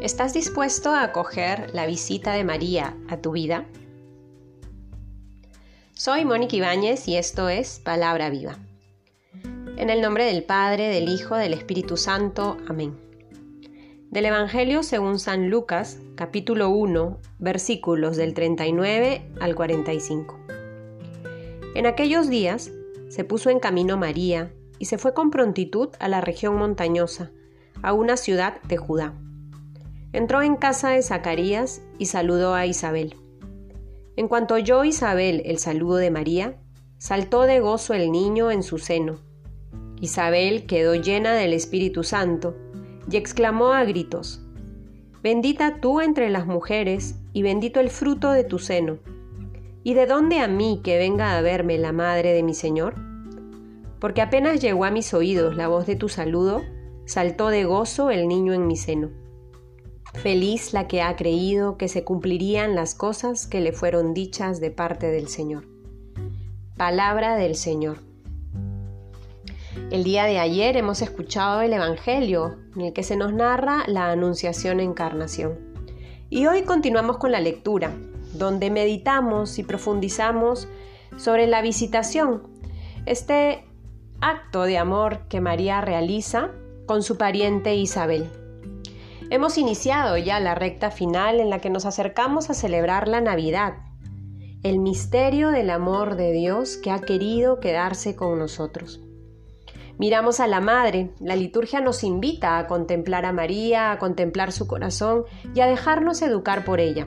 ¿Estás dispuesto a acoger la visita de María a tu vida? Soy Mónica Ibáñez y esto es Palabra Viva. En el nombre del Padre, del Hijo, del Espíritu Santo. Amén. Del Evangelio según San Lucas, capítulo 1, versículos del 39 al 45. En aquellos días se puso en camino María y se fue con prontitud a la región montañosa, a una ciudad de Judá. Entró en casa de Zacarías y saludó a Isabel. En cuanto oyó Isabel el saludo de María, saltó de gozo el niño en su seno. Isabel quedó llena del Espíritu Santo y exclamó a gritos, Bendita tú entre las mujeres y bendito el fruto de tu seno. ¿Y de dónde a mí que venga a verme la madre de mi Señor? Porque apenas llegó a mis oídos la voz de tu saludo, saltó de gozo el niño en mi seno. Feliz la que ha creído que se cumplirían las cosas que le fueron dichas de parte del Señor. Palabra del Señor. El día de ayer hemos escuchado el Evangelio en el que se nos narra la Anunciación Encarnación. Y hoy continuamos con la lectura, donde meditamos y profundizamos sobre la visitación, este acto de amor que María realiza con su pariente Isabel. Hemos iniciado ya la recta final en la que nos acercamos a celebrar la Navidad, el misterio del amor de Dios que ha querido quedarse con nosotros. Miramos a la Madre, la liturgia nos invita a contemplar a María, a contemplar su corazón y a dejarnos educar por ella.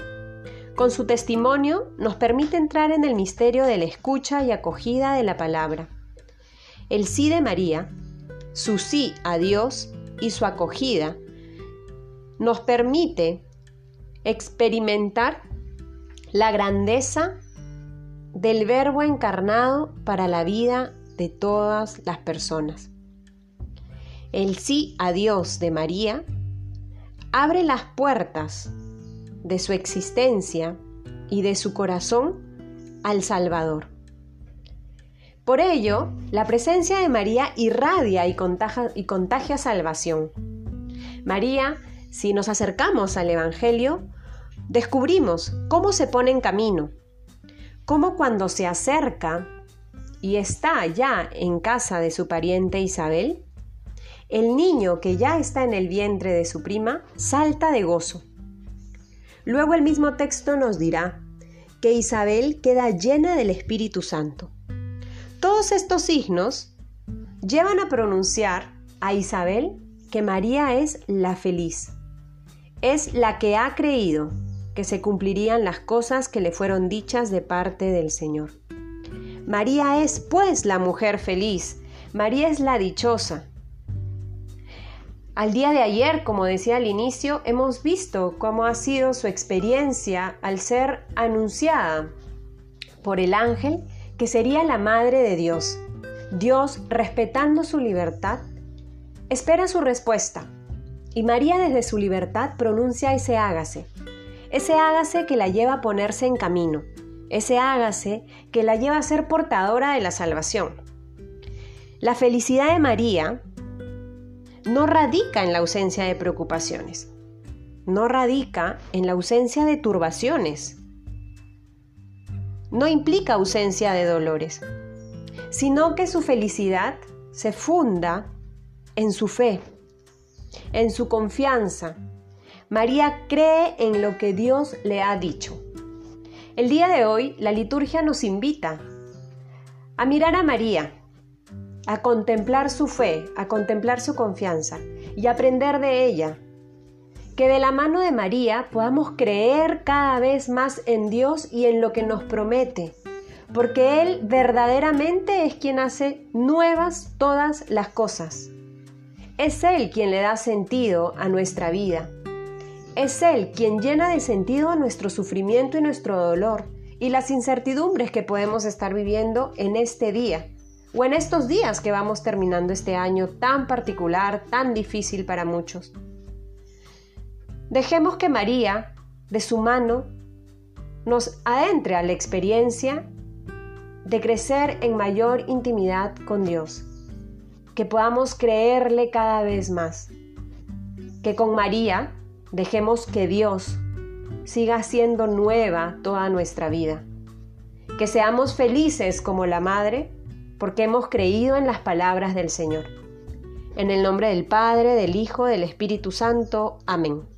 Con su testimonio nos permite entrar en el misterio de la escucha y acogida de la palabra. El sí de María, su sí a Dios y su acogida nos permite experimentar la grandeza del verbo encarnado para la vida de todas las personas. El sí a Dios de María abre las puertas de su existencia y de su corazón al Salvador. Por ello, la presencia de María irradia y contagia, y contagia salvación. María si nos acercamos al Evangelio, descubrimos cómo se pone en camino, cómo cuando se acerca y está ya en casa de su pariente Isabel, el niño que ya está en el vientre de su prima salta de gozo. Luego el mismo texto nos dirá que Isabel queda llena del Espíritu Santo. Todos estos signos llevan a pronunciar a Isabel que María es la feliz, es la que ha creído que se cumplirían las cosas que le fueron dichas de parte del Señor. María es pues la mujer feliz, María es la dichosa. Al día de ayer, como decía al inicio, hemos visto cómo ha sido su experiencia al ser anunciada por el ángel que sería la madre de Dios. Dios, respetando su libertad, espera su respuesta y María desde su libertad pronuncia ese hágase, ese hágase que la lleva a ponerse en camino, ese hágase que la lleva a ser portadora de la salvación. La felicidad de María no radica en la ausencia de preocupaciones, no radica en la ausencia de turbaciones, no implica ausencia de dolores, sino que su felicidad se funda en su fe, en su confianza. María cree en lo que Dios le ha dicho. El día de hoy la liturgia nos invita a mirar a María, a contemplar su fe, a contemplar su confianza y aprender de ella. Que de la mano de María podamos creer cada vez más en Dios y en lo que nos promete, porque Él verdaderamente es quien hace nuevas todas las cosas. Es Él quien le da sentido a nuestra vida. Es Él quien llena de sentido nuestro sufrimiento y nuestro dolor y las incertidumbres que podemos estar viviendo en este día o en estos días que vamos terminando este año tan particular, tan difícil para muchos. Dejemos que María, de su mano, nos adentre a la experiencia de crecer en mayor intimidad con Dios que podamos creerle cada vez más. Que con María Dejemos que Dios siga haciendo nueva toda nuestra vida. Que seamos felices como la Madre porque hemos creído en las palabras del Señor. En el nombre del Padre, del Hijo, del Espíritu Santo. Amén.